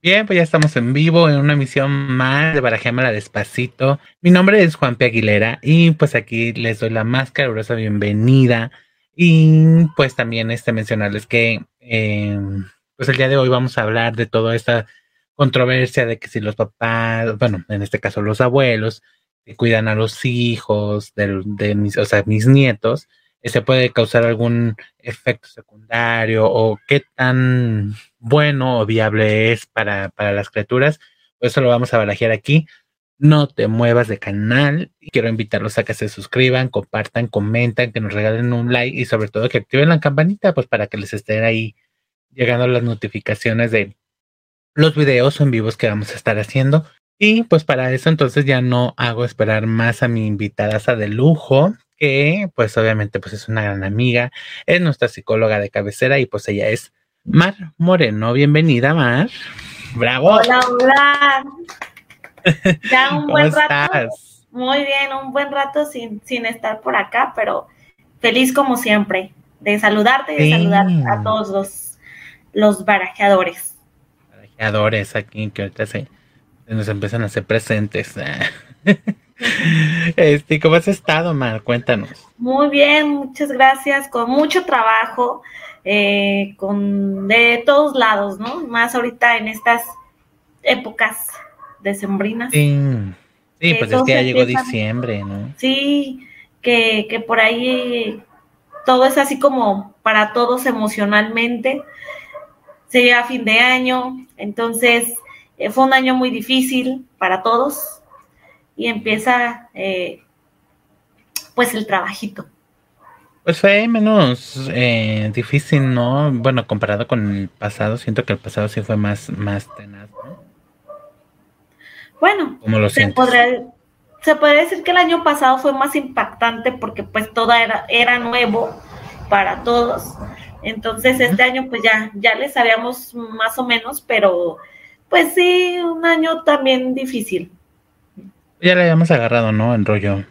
Bien, pues ya estamos en vivo en una emisión más de Barajémala Despacito. Mi nombre es Juan P. Aguilera y pues aquí les doy la más calurosa bienvenida. Y pues también este mencionarles que eh, pues el día de hoy vamos a hablar de toda esta controversia de que si los papás, bueno, en este caso los abuelos, que cuidan a los hijos de, de mis, o sea, mis nietos, se puede causar algún efecto secundario o qué tan bueno o viable es para, para las criaturas. Pues eso lo vamos a barajear aquí. No te muevas de canal. Quiero invitarlos a que se suscriban, compartan, comentan, que nos regalen un like y sobre todo que activen la campanita, pues para que les estén ahí llegando las notificaciones de los videos en vivos que vamos a estar haciendo. Y pues para eso entonces ya no hago esperar más a mi invitada de lujo, que pues obviamente pues es una gran amiga, es nuestra psicóloga de cabecera y pues ella es Mar Moreno. Bienvenida, Mar. Bravo. Hola, hola. Ya un buen rato. Muy bien, un buen rato sin, sin estar por acá, pero feliz como siempre de saludarte y de saludar a todos los, los barajeadores. Barajeadores aquí que ahorita se, se nos empiezan a hacer presentes. Este, ¿cómo has estado, Mar? Cuéntanos. Muy bien, muchas gracias, con mucho trabajo, eh, con de todos lados, ¿no? Más ahorita en estas épocas decembrinas. Sí, sí pues es que ya llegó diciembre, ¿no? Sí, que, que por ahí todo es así como para todos emocionalmente. Se llega fin de año, entonces eh, fue un año muy difícil para todos, y empieza eh, pues el trabajito. Pues fue menos eh, difícil, ¿no? Bueno, comparado con el pasado, siento que el pasado sí fue más, más tenaz, ¿no? Bueno, lo se, podría, se podría decir que el año pasado fue más impactante porque pues todo era, era nuevo para todos. Entonces este año pues ya, ya le sabíamos más o menos, pero pues sí, un año también difícil. Ya le habíamos agarrado, ¿no? En rollo.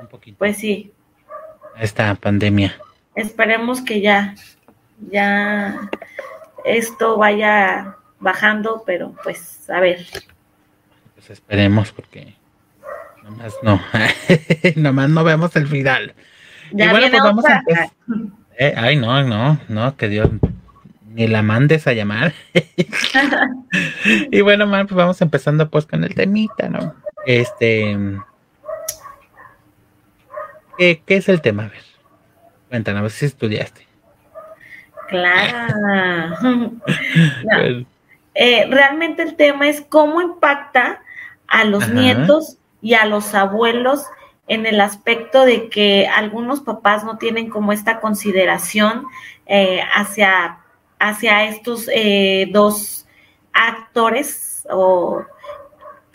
Un poquito. Pues sí. Esta pandemia. Esperemos que ya, ya esto vaya bajando, pero pues a ver. Pues esperemos porque nomás no, nomás no vemos el final. Ya y bueno, pues vamos a eh, ay, no, no, no, que Dios ni la mandes a llamar. y bueno, man, pues vamos empezando pues con el temita, ¿no? Este. ¿Qué, es el tema? A ver, cuéntanos, a ver si estudiaste. Claro. Eh, realmente el tema es cómo impacta a los nietos y a los abuelos en el aspecto de que algunos papás no tienen como esta consideración eh, hacia, hacia estos eh, dos actores o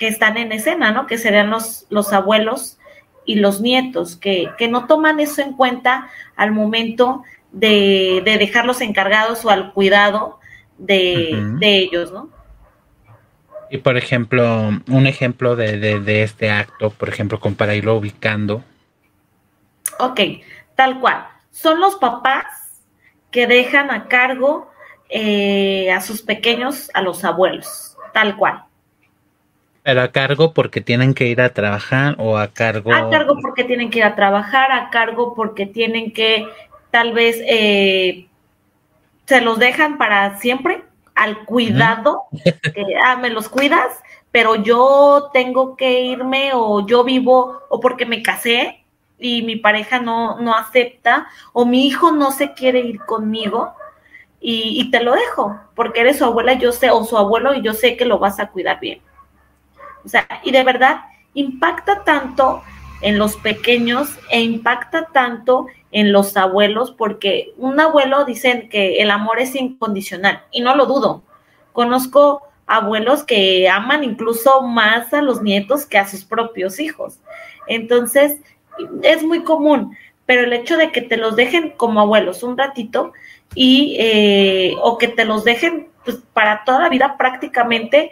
que están en escena, ¿no? Que serían los, los abuelos y los nietos, que, que no toman eso en cuenta al momento de, dejarlos encargados o al cuidado de, ellos, ¿no? Y por ejemplo, un ejemplo de, este acto, por ejemplo, con para irlo ubicando. Ok, tal cual. Son los papás que dejan a cargo eh, a sus pequeños, a los abuelos, tal cual. Pero a cargo porque tienen que ir a trabajar o a cargo. A cargo porque tienen que ir a trabajar, a cargo porque tienen que, tal vez, eh, se los dejan para siempre al cuidado. ah, me los cuidas, pero yo tengo que irme o yo vivo o porque me casé y mi pareja no, no acepta o mi hijo no se quiere ir conmigo. Y, y te lo dejo, porque eres su abuela, yo sé, o su abuelo, y yo sé que lo vas a cuidar bien. O sea, y de verdad impacta tanto en los pequeños e impacta tanto en los abuelos, porque un abuelo dicen que el amor es incondicional, y no lo dudo. Conozco abuelos que aman incluso más a los nietos que a sus propios hijos. Entonces, es muy común, pero el hecho de que te los dejen como abuelos un ratito y eh, o que te los dejen pues, para toda la vida prácticamente,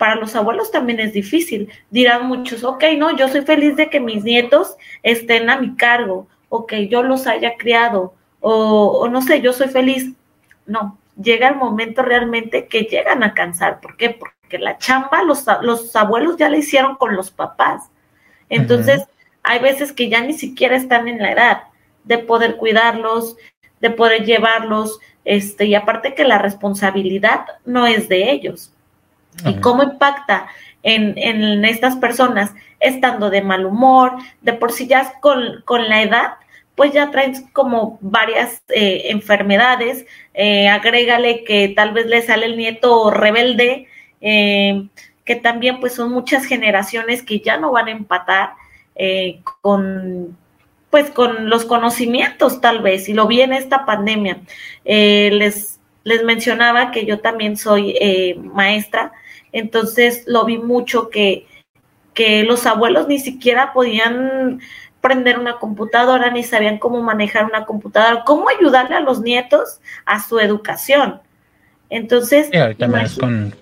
para los abuelos también es difícil. Dirán muchos, ok, no, yo soy feliz de que mis nietos estén a mi cargo, o que yo los haya criado, o, no sé, yo soy feliz. No, llega el momento realmente que llegan a cansar. ¿Por qué? Porque la chamba los, los abuelos ya la hicieron con los papás. Entonces, hay veces que ya ni siquiera están en la edad de poder cuidarlos, de poder llevarlos, este, y aparte que la responsabilidad no es de ellos. ¿Y cómo impacta en, en, estas personas estando de mal humor, de por sí ya con, con la edad? pues ya traen como varias eh, enfermedades, eh, agrégale que tal vez le sale el nieto rebelde, eh, que también pues son muchas generaciones que ya no van a empatar con pues con los conocimientos tal vez, y lo vi en esta pandemia. les, les mencionaba que yo también soy maestra, entonces lo vi mucho que, que los abuelos ni siquiera podían prender una computadora, ni sabían cómo manejar una computadora, cómo ayudarle a los nietos a su educación. Entonces... Sí, ahorita más con,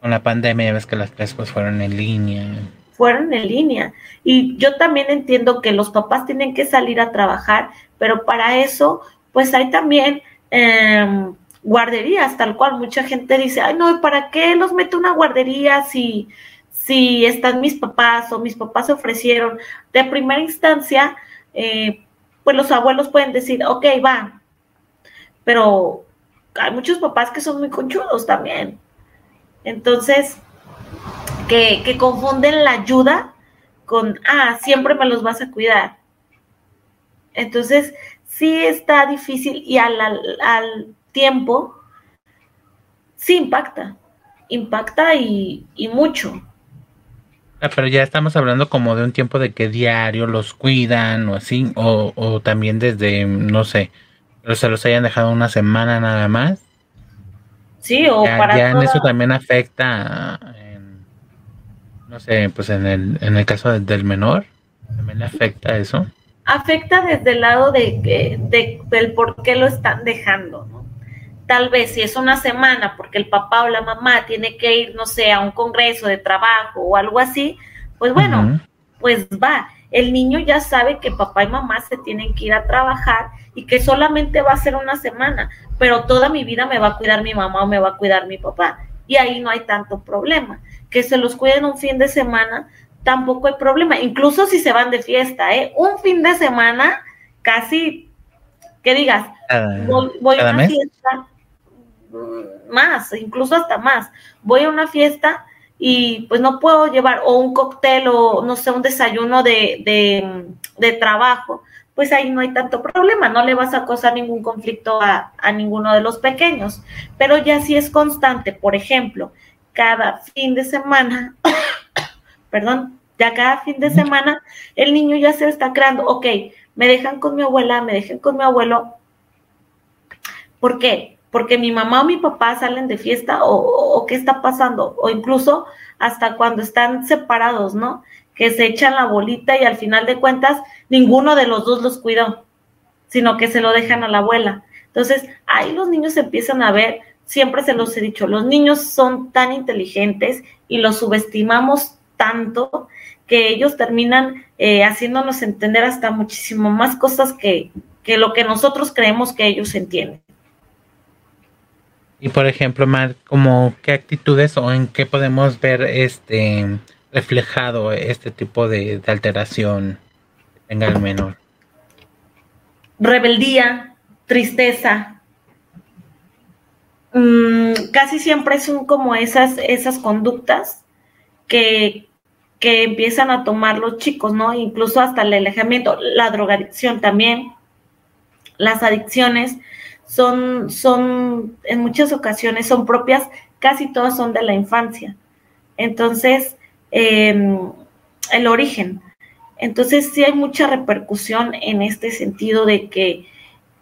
con, la pandemia, ya ves que las clases fueron en línea. Fueron en línea. Y yo también entiendo que los papás tienen que salir a trabajar, pero para eso, pues hay también... Em, guarderías, tal cual. Mucha gente dice, ay, no, ¿para qué los mete una guardería si, si están mis papás o mis papás se ofrecieron de primera instancia, eh, pues los abuelos pueden decir, ok, va, pero hay muchos papás que son muy conchudos también. Entonces, que, que confunden la ayuda con, ah, siempre me los vas a cuidar. Entonces, sí está difícil y al, al, tiempo, sí impacta, impacta y, y mucho. Ah, pero ya estamos hablando como de un tiempo de que diario los cuidan o así, o, o también desde, no sé, pero se los hayan dejado una semana nada más. Sí, o ya, para. Ya en eso también afecta, no sé, pues en el, en el caso del menor, también le afecta eso. Afecta desde el lado de, de, del por qué lo están dejando, ¿no? Tal vez si es una semana porque el papá o la mamá tiene que ir, no sé, a un congreso de trabajo o algo así, pues bueno, pues va. El niño ya sabe que papá y mamá se tienen que ir a trabajar y que solamente va a ser una semana, pero toda mi vida me va a cuidar mi mamá o me va a cuidar mi papá. Y ahí no hay tanto problema. Que se los cuiden un fin de semana, tampoco hay problema. Incluso si se van de fiesta, ¿eh? Un fin de semana, casi, que digas, voy, a una fiesta, más, incluso hasta más. Voy a una fiesta y pues no puedo llevar o un cóctel o no sé, un desayuno de, de, trabajo, pues ahí no hay tanto problema, no le vas a causar ningún conflicto a, a ninguno de los pequeños. Pero ya si es constante, por ejemplo, cada fin de semana, perdón, ya cada fin de semana el niño ya se está creando, ok, me dejan con mi abuela, me dejan con mi abuelo. ¿Por qué? Porque mi mamá o mi papá salen de fiesta o, qué está pasando, o incluso hasta cuando están separados, ¿no? Que se echan la bolita y al final de cuentas ninguno de los dos los cuidó, sino que se lo dejan a la abuela. Entonces, ahí los niños empiezan a ver, siempre se los he dicho, los niños son tan inteligentes y los subestimamos tanto que ellos terminan eh, haciéndonos entender hasta muchísimo más cosas que, que lo que nosotros creemos que ellos entienden. Y por ejemplo, Mar, como qué actitudes o en qué podemos ver este reflejado este tipo de, alteración que el menor. Rebeldía, tristeza. Mm, casi siempre son como esas, esas conductas que, que empiezan a tomar los chicos, ¿no? Incluso hasta el alejamiento, la drogadicción también, las adicciones son, son, en muchas ocasiones son propias, casi todas son de la infancia. Entonces, em, el origen. Entonces, sí hay mucha repercusión en este sentido de que,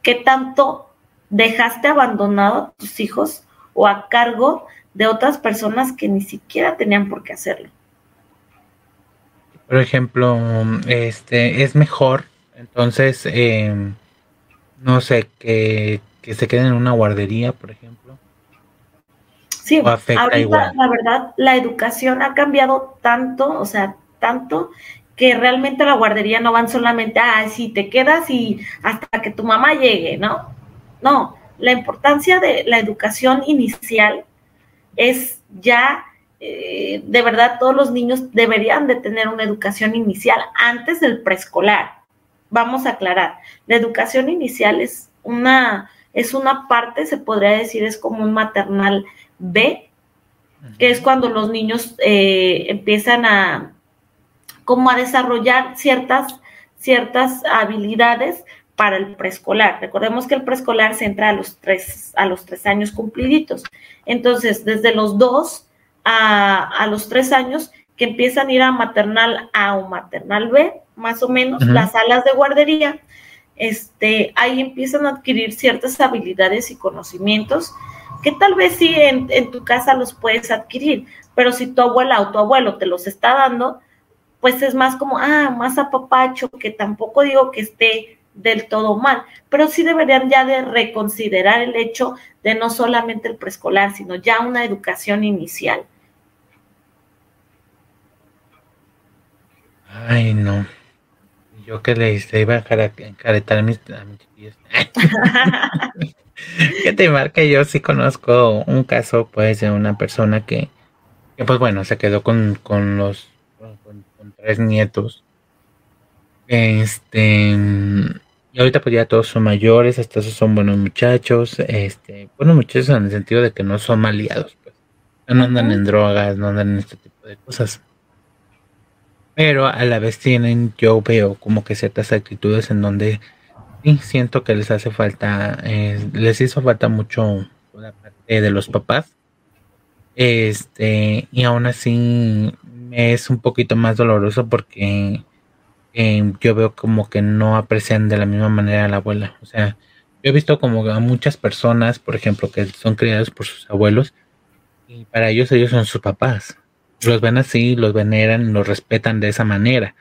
¿qué tanto dejaste abandonado a tus hijos o a cargo de otras personas que ni siquiera tenían por qué hacerlo. Por ejemplo, este es mejor, entonces, em, no sé, que que se queden en una guardería, por ejemplo? Sí, ahorita la verdad, la educación ha cambiado tanto, o sea, tanto que realmente la guardería no van solamente, ah, si te quedas y hasta que tu mamá llegue, ¿no? No, La importancia de la educación inicial es ya, eh, de verdad, todos los niños deberían de tener una educación inicial antes del preescolar. Vamos a aclarar, la educación inicial es una, es una parte, se podría decir, es como un maternal B, que es cuando los niños eh, empiezan a como a desarrollar ciertas, ciertas habilidades para el preescolar. Recordemos que el preescolar se entra a los tres, a los tres años cumpliditos. Entonces, desde los dos a, los tres años, que empiezan a ir a maternal A o maternal B, más o menos, las salas de guardería, este, ahí empiezan a adquirir ciertas habilidades y conocimientos que tal vez sí en, en, tu casa los puedes adquirir, pero si tu abuela o tu abuelo te los está dando, pues es más como, ah, más apapacho, que tampoco digo que esté del todo mal, pero sí deberían ya de reconsiderar el hecho de no solamente el preescolar, sino ya una educación inicial. Ay, no. Yo que le iba a encaretar a mis, a ¿Qué te marca? Yo sí conozco un caso, pues, de una persona que, pues bueno, se quedó con, con los con, tres nietos. Este, y ahorita pues ya todos son mayores, hasta esos son buenos muchachos, este, buenos muchachos en el sentido de que no son maliados, pues. No andan en drogas, no andan en este tipo de cosas. Pero a la vez tienen, yo veo como que ciertas actitudes en donde sí siento que les hace falta, eh, les hizo falta mucho la parte de los papás. Este, y aún así es un poquito más doloroso porque yo veo como que no aprecian de la misma manera a la abuela. O sea, yo he visto como a muchas personas, por ejemplo, que son criados por sus abuelos y para ellos ellos son sus papás. Los ven así, los veneran, los respetan de esa manera.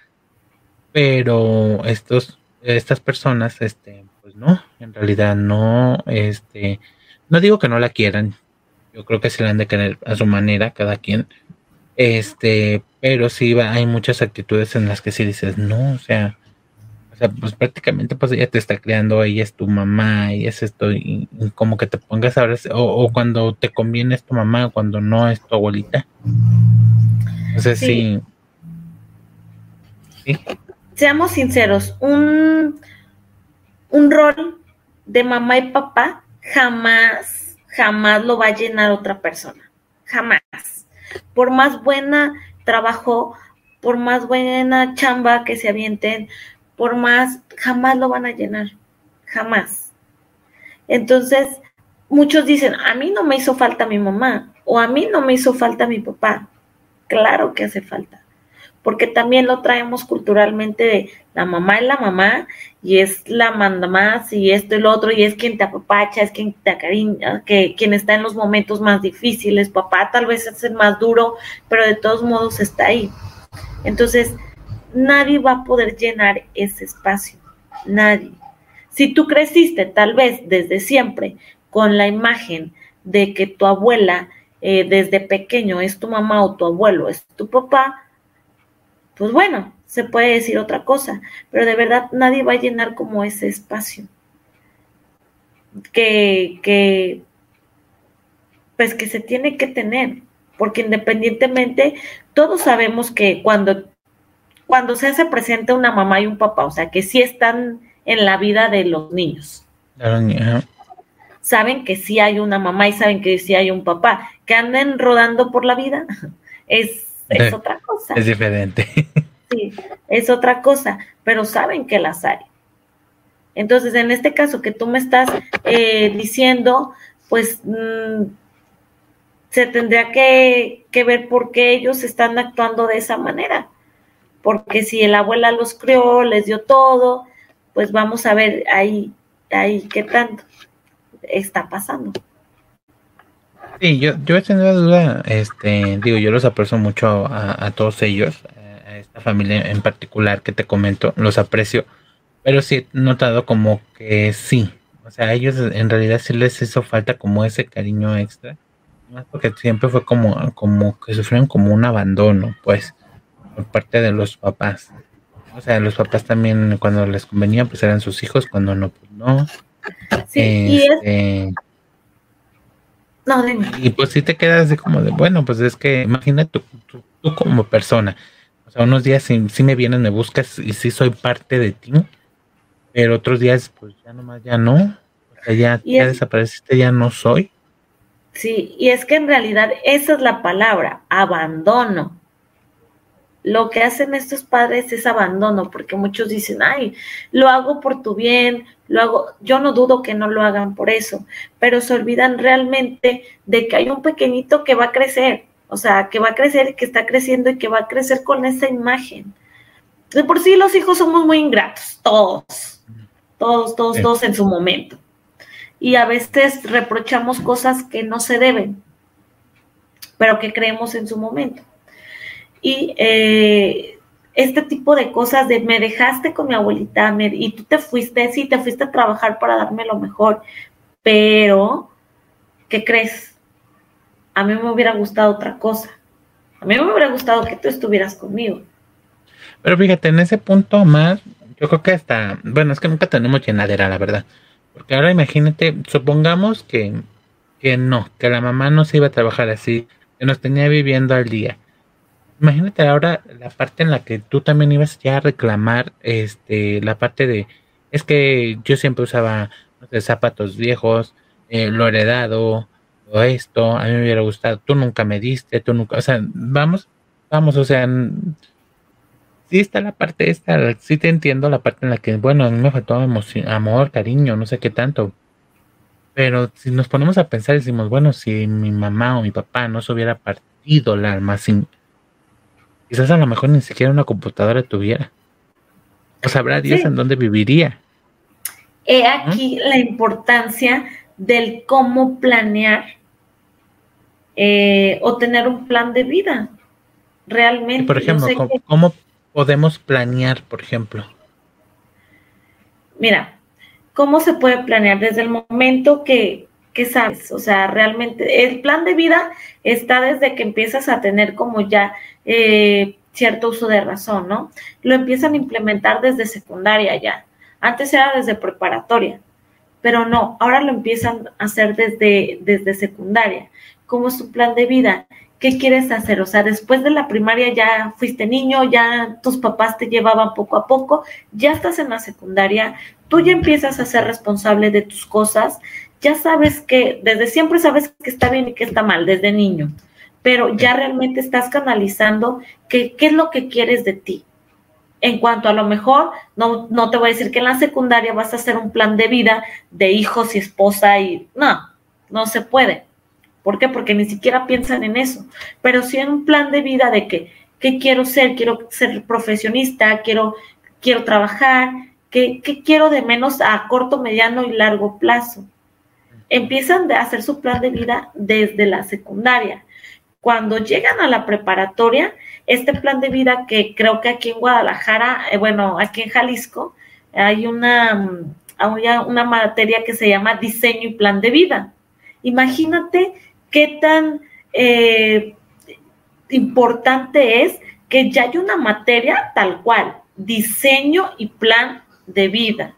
Pero estos, estas personas, este, pues no, en realidad no, este, no digo que no la quieran. Yo creo que se la han de querer a su manera, cada quien este, pero sí hay muchas actitudes en las que sí dices, no, o sea, o sea, pues prácticamente pues ella te está creando, ella es tu mamá, y es esto, y, como que te pongas a ver, o, cuando te conviene es tu mamá, cuando no es tu abuelita. Sí. sí. Seamos sinceros, un, un rol de mamá y papá jamás, jamás lo va a llenar otra persona. Jamás por más buena trabajo, por más buena chamba que se avienten, por más, jamás lo van a llenar, jamás. Entonces, muchos dicen, a mí no me hizo falta mi mamá o a mí no me hizo falta mi papá. Claro que hace falta porque también lo traemos culturalmente de la mamá es la mamá y es la manda más y esto y lo otro y es quien te apapacha, es quien te acariña, que quien está en los momentos más difíciles, papá tal vez es el más duro, pero de todos modos está ahí. Entonces, nadie va a poder llenar ese espacio, nadie. Si tú creciste tal vez desde siempre con la imagen de que tu abuela eh, desde pequeño es tu mamá o tu abuelo es tu papá, pues bueno, se puede decir otra cosa, pero de verdad nadie va a llenar como ese espacio. Que, que, pues que se tiene que tener, porque independientemente, todos sabemos que cuando, cuando se hace presente una mamá y un papá, o sea, que sí están en la vida de los niños. Saben que sí hay una mamá y saben que sí hay un papá, que anden rodando por la vida, es es otra cosa. Es diferente. Sí, es otra cosa, pero saben que las hay. Entonces, en este caso que tú me estás eh, diciendo, pues mm, se tendría que, que, ver por qué ellos están actuando de esa manera. Porque si el abuela los crió, les dio todo, pues vamos a ver ahí, ahí qué tanto está pasando. Sí, yo, yo tenido duda, este, digo, yo los aprecio mucho a, todos ellos, a esta familia en particular que te comento, los aprecio, pero sí he notado como que sí, o sea, a ellos en realidad sí les hizo falta como ese cariño extra, más porque siempre fue como, como que sufrieron como un abandono, pues, por parte de los papás. O sea, los papás también cuando les convenía, pues eran sus hijos, cuando no, pues no. Sí, y es... Este, no, dime. Y pues sí te quedas así como de, bueno, pues es que imagínate tú, tú, como persona. O sea, unos días sí, me vienes, me buscas y sí soy parte de ti, pero otros días pues ya nomás ya no. O sea, ya, ya desapareciste, ya no soy. Sí, y es que en realidad esa es la palabra, abandono lo que hacen estos padres es abandono, porque muchos dicen, ay, lo hago por tu bien, lo hago, yo no dudo que no lo hagan por eso, pero se olvidan realmente de que hay un pequeñito que va a crecer, o sea, que va a crecer y que está creciendo y que va a crecer con esa imagen. De por sí los hijos somos muy ingratos, todos, todos, todos, todos en su momento. Y a veces reprochamos cosas que no se deben, pero que creemos en su momento y eh, este tipo de cosas de me dejaste con mi abuelita y tú te fuiste, sí, te fuiste a trabajar para darme lo mejor, pero, ¿qué crees? A mí me hubiera gustado otra cosa. A mí me hubiera gustado que tú estuvieras conmigo. Pero fíjate, en ese punto, más, yo creo que hasta, bueno, es que nunca tenemos llenadera, la verdad. Porque ahora imagínate, supongamos que, que no, que la mamá no se iba a trabajar así, que nos tenía viviendo al día imagínate ahora la parte en la que tú también ibas ya a reclamar este la parte de es que yo siempre usaba zapatos viejos, eh, lo heredado, o esto, a mí me hubiera gustado, tú nunca me diste, tú nunca, o sea, vamos, vamos, o sea, sí está la parte esta, sí te entiendo la parte en la que, bueno, a mí me faltó amor, cariño, no sé qué tanto. Pero si nos ponemos a pensar, decimos, bueno, si mi mamá o mi papá no se hubiera partido la alma sin, Quizás a lo mejor ni siquiera una computadora tuviera. O sabrá Dios en dónde viviría. He aquí la importancia del cómo planear eh, o tener un plan de vida. Realmente. por ejemplo, ¿cómo, podemos planear, por ejemplo? Mira, ¿cómo se puede planear desde el momento que, que sabes? O sea, realmente el plan de vida está desde que empiezas a tener como ya eh, cierto uso de razón, ¿no? Lo empiezan a implementar desde secundaria ya. Antes era desde preparatoria, pero no, ahora lo empiezan a hacer desde, desde secundaria. ¿Cómo es tu plan de vida? ¿Qué quieres hacer? O sea, después de la primaria ya fuiste niño, ya tus papás te llevaban poco a poco, ya estás en la secundaria, tú ya empiezas a ser responsable de tus cosas, ya sabes que desde siempre sabes que está bien y que está mal, desde niño pero ya realmente estás canalizando qué, qué es lo que quieres de ti. En cuanto a lo mejor, no, no te voy a decir que en la secundaria vas a hacer un plan de vida de hijos y esposa y no, no se puede. ¿Por qué? Porque ni siquiera piensan en eso. Pero sí en un plan de vida de que, ¿qué quiero ser? Quiero ser profesionista, quiero, quiero trabajar, ¿qué, ¿qué quiero de menos a corto, mediano y largo plazo? Empiezan a hacer su plan de vida desde la secundaria cuando llegan a la preparatoria, este plan de vida que creo que aquí en Guadalajara, eh, bueno, aquí en Jalisco, hay una, mm, una materia que se llama diseño y plan de vida. Imagínate qué tan eh, importante es que ya hay una materia tal cual, diseño y plan de vida.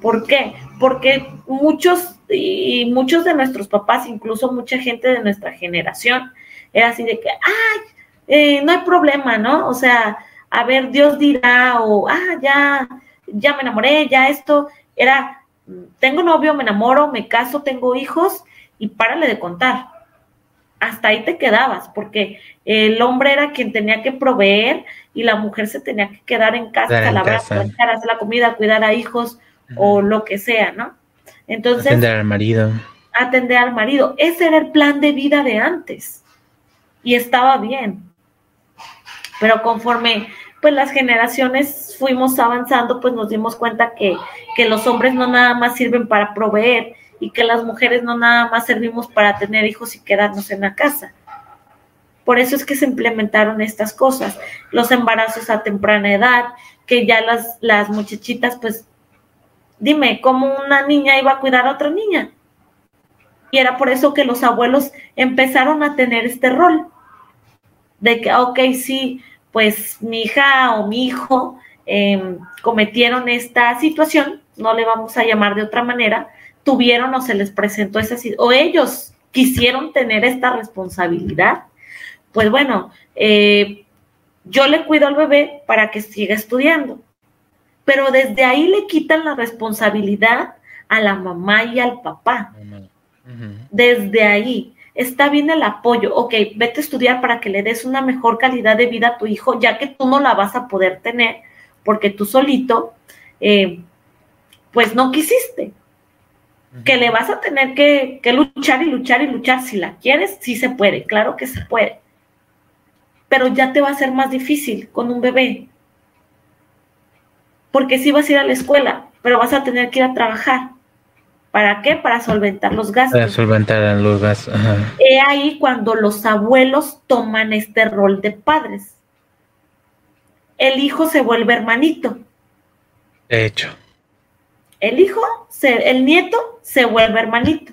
¿Por qué? Porque muchos y muchos de nuestros papás, incluso mucha gente de nuestra generación, era así de que, ay, eh, no hay problema, ¿no? O sea, a ver, Dios dirá, o, ah, ya, ya me enamoré, ya esto, era, tengo novio, me enamoro, me caso, tengo hijos, y párale de contar. Hasta ahí te quedabas, porque el hombre era quien tenía que proveer y la mujer se tenía que quedar en casa, lavar, hacer la comida, cuidar a hijos o lo que sea, ¿no? Entonces. Atender al marido. Atender al marido. Ese era el plan de vida de antes y estaba bien. Pero conforme pues las generaciones fuimos avanzando, pues nos dimos cuenta que, que los hombres no nada más sirven para proveer y que las mujeres no nada más servimos para tener hijos y quedarnos en la casa. Por eso es que se implementaron estas cosas, los embarazos a temprana edad, que ya las, las muchachitas, pues, dime, ¿cómo una niña iba a cuidar a otra niña? Y era por eso que los abuelos empezaron a tener este rol de que, ok, sí, pues mi hija o mi hijo em, cometieron esta situación, no le vamos a llamar de otra manera, tuvieron o se les presentó esa o ellos quisieron tener esta responsabilidad, pues bueno, eh, yo le cuido al bebé para que siga estudiando. Pero desde ahí le quitan la responsabilidad a la mamá y al papá. Desde ahí. Está bien el apoyo. Ok, vete a estudiar para que le des una mejor calidad de vida a tu hijo, ya que tú no la vas a poder tener, porque tú solito, eh, pues no quisiste. Que le vas a tener que, que luchar y luchar y luchar. Si la quieres, sí se puede, claro que se puede pero ya te va a ser más difícil con un bebé. Porque sí vas a ir a la escuela, pero vas a tener que ir a trabajar. ¿Para qué? Para solventar los gastos. Para solventar los gastos. He ahí cuando los abuelos toman este rol de padres. El hijo se vuelve hermanito. De hecho. El hijo, se, el nieto se vuelve hermanito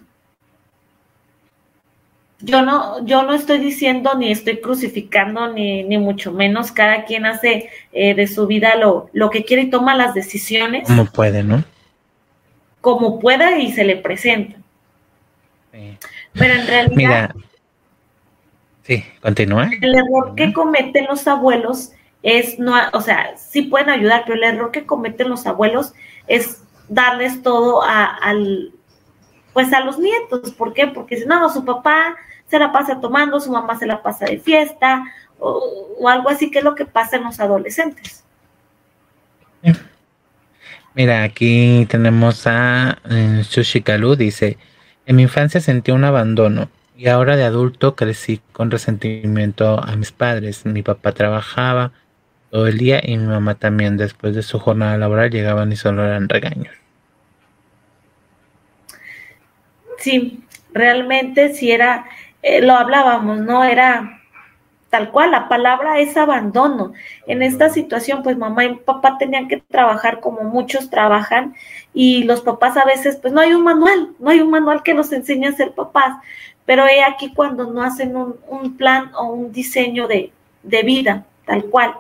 yo no, yo no estoy diciendo ni estoy crucificando ni, ni mucho menos. Cada quien hace eh, de su vida lo, lo que quiere y toma las decisiones. Como puede, ¿no? Como pueda y se le presenta. Pero en realidad. Mira. Sí, continúa. El error que cometen los abuelos es no, o sea, sí pueden ayudar, pero el error que cometen los abuelos es darles todo a, al, pues a los nietos. ¿Por qué? Porque si no, su papá se la pasa tomando, su mamá se la pasa de fiesta o, algo así que es lo que pasa en los adolescentes. Mira, aquí tenemos a Sushi Kalu, dice, en mi infancia sentí un abandono y ahora de adulto crecí con resentimiento a mis padres. Mi papá trabajaba todo el día y mi mamá también después de su jornada laboral llegaban y solo eran regaños. Sí, realmente si era, eh, lo hablábamos, ¿no? Era tal cual, la palabra es abandono. En esta situación, pues mamá y papá tenían que trabajar como muchos trabajan y los papás a veces, pues no hay un manual, no hay un manual que nos enseñe a ser papás, pero he aquí cuando no hacen un, un plan o un diseño de, de vida, tal cual.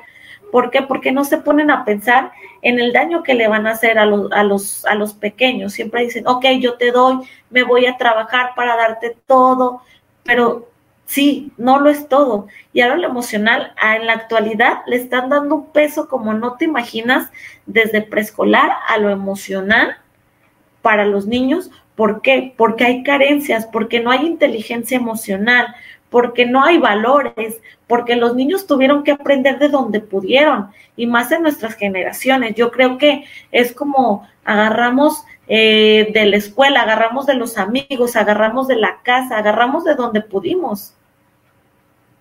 ¿Por qué? Porque no se ponen a pensar en el daño que le van a hacer a los, a los, a los pequeños. Siempre dicen, ok, yo te doy, me voy a trabajar para darte todo, pero sí, no lo es todo. Y ahora lo emocional, en la actualidad, le están dando un peso como no te imaginas, desde preescolar a lo emocional para los niños. ¿Por qué? Porque hay carencias, porque no hay inteligencia emocional, porque no hay valores, porque los niños tuvieron que aprender de donde pudieron y más en nuestras generaciones. Yo creo que es como agarramos eh, de la escuela, agarramos de los amigos, agarramos de la casa, agarramos de donde pudimos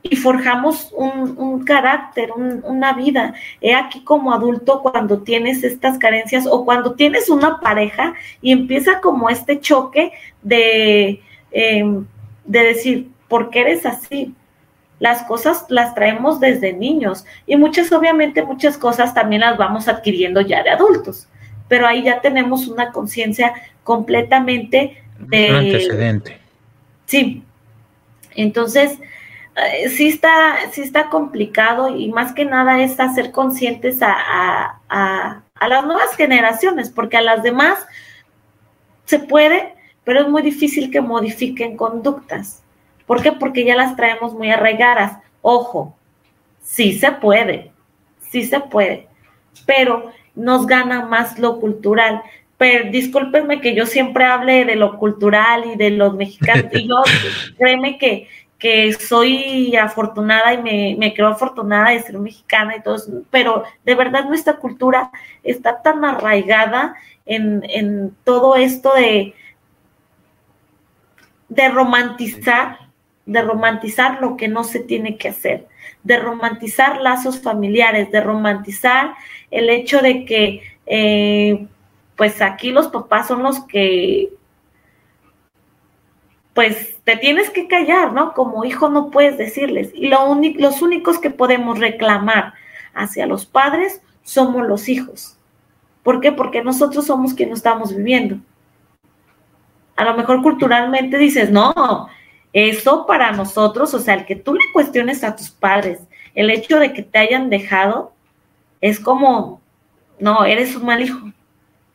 y forjamos un, carácter, una vida. He aquí como adulto cuando tienes estas carencias o cuando tienes una pareja y empieza como este choque de, em, de decir, ¿por qué eres así? Las cosas las traemos desde niños y muchas, obviamente, muchas cosas también las vamos adquiriendo ya de adultos, pero ahí ya tenemos una conciencia completamente de... Un antecedente. Sí. Entonces, eh, sí está, sí está complicado y más que nada es hacer conscientes a, a, a, las nuevas generaciones, porque a las demás se puede, pero es muy difícil que modifiquen conductas. ¿Por qué? Porque ya las traemos muy arraigadas. Ojo, sí se puede, sí se puede, pero nos gana más lo cultural. Pero discúlpenme que yo siempre hable de lo cultural y de los mexicanos. y yo, créeme que, que soy afortunada y me, me, creo afortunada de ser mexicana y todo eso, pero de verdad nuestra cultura está tan arraigada en, en todo esto de, de romantizar de romantizar lo que no se tiene que hacer, de romantizar lazos familiares, de romantizar el hecho de que, eh, pues aquí los papás son los que, pues te tienes que callar, ¿no? Como hijo no puedes decirles. Y lo los únicos que podemos reclamar hacia los padres somos los hijos. ¿Por qué? Porque nosotros somos quienes estamos viviendo. A lo mejor culturalmente dices, no, eso para nosotros, o sea, el que tú le cuestiones a tus padres, el hecho de que te hayan dejado, es como, no, eres un mal hijo.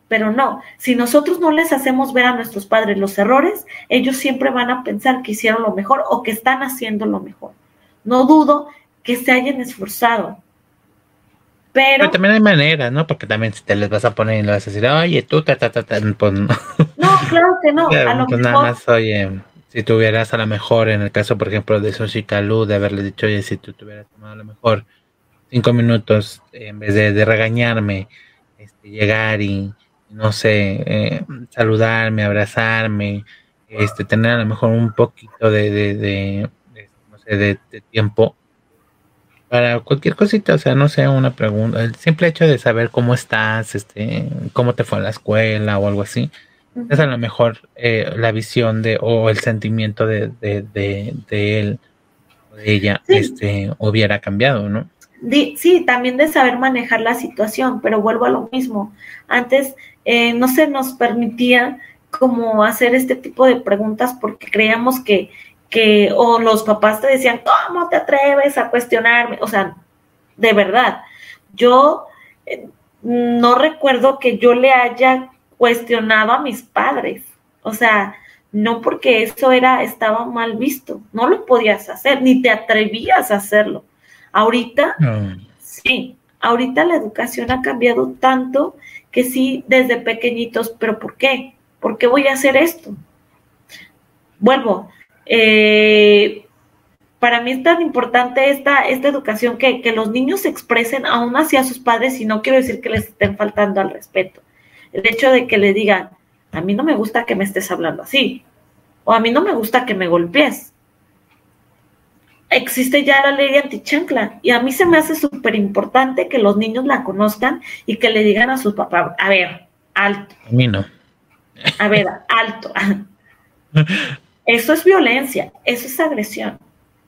Pero no, si nosotros no les hacemos ver a nuestros padres los errores, ellos siempre van a pensar que hicieron lo mejor o que están haciendo lo mejor. No dudo que se hayan esforzado. Pero, también hay maneras, ¿no? Porque también si te les vas a poner y le vas a decir, oye, tú, ta, ta, ta, pues no. No, claro que no. a lo pues nada más, oye, si tuvieras a lo mejor, en el caso, por ejemplo, de Soshi Kalu, de haberle dicho, oye, si tú tuvieras tomado a lo mejor cinco minutos en vez de, regañarme, este, llegar y, no sé, eh, saludarme, abrazarme, este, tener a lo mejor un poquito de, de, de, no sé, de, tiempo para cualquier cosita, o sea, no sé, una pregunta, el simple hecho de saber cómo estás, este, cómo te fue a la escuela o algo así, es a lo mejor eh, la visión de o el sentimiento de, de, de, él o de ella este, hubiera cambiado, ¿no? sí, también de saber manejar la situación, pero vuelvo a lo mismo. Antes eh, no se nos permitía como hacer este tipo de preguntas porque creíamos que, que, o los papás te decían, ¿cómo te atreves a cuestionarme? O sea, de verdad, yo eh, no recuerdo que yo le haya cuestionado a mis padres. O sea, no porque eso era, estaba mal visto, no lo podías hacer, ni te atrevías a hacerlo. Ahorita, sí, ahorita la educación ha cambiado tanto que sí, desde pequeñitos, pero ¿por qué? ¿Por qué voy a hacer esto? Vuelvo. Eh, para mí es tan importante esta, esta educación que, que los niños se expresen aún hacia sus padres y no quiero decir que les estén faltando al respeto. El hecho de que le digan, a mí no me gusta que me estés hablando así, o a mí no me gusta que me golpees, existe ya la ley antichancla y a mí se me hace súper importante que los niños la conozcan y que le digan a sus papás, a ver, alto. A mí no. A ver, alto. Eso es violencia, eso es agresión.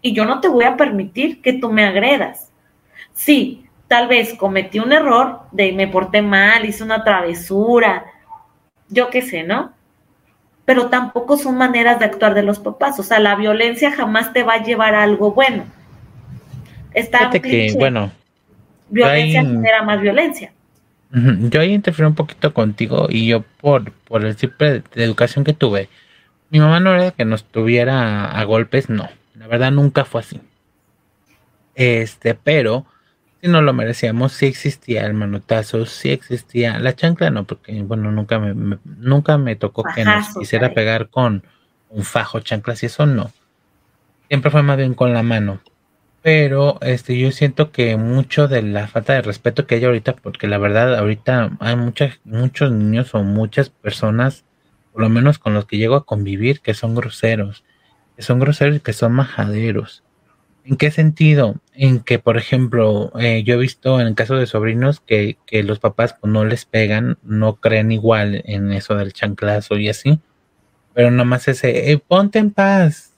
Y yo no te voy a permitir que tú me agredas. Sí, tal vez cometí un error de me porté mal, hice una travesura, yo qué sé, ¿no? pero tampoco son maneras de actuar de los papás. O sea, la violencia jamás te va a llevar a algo bueno. Está que, bueno, violencia genera más violencia. Yo ahí interfiero un poquito contigo y yo por, por el tipo de, educación que tuve, mi mamá no era que nos tuviera a golpes, no, la verdad nunca fue así. Este, pero si no lo merecíamos, sí existía el manotazo, sí existía la chancla, no, porque bueno, nunca me, nunca me tocó que nos quisiera pegar con un fajo chanclas y eso no. Siempre fue más bien con la mano. Pero este yo siento que mucho de la falta de respeto que hay ahorita, porque la verdad ahorita hay muchas, muchos niños o muchas personas, por lo menos con los que llego a convivir, que son groseros, que son groseros y que son majaderos ¿En qué sentido? En que, por ejemplo, eh, yo he visto en el caso de sobrinos que, que los papás pues, no les pegan, no creen igual en eso del chanclazo y así, pero nomás ese, eh, ponte en paz.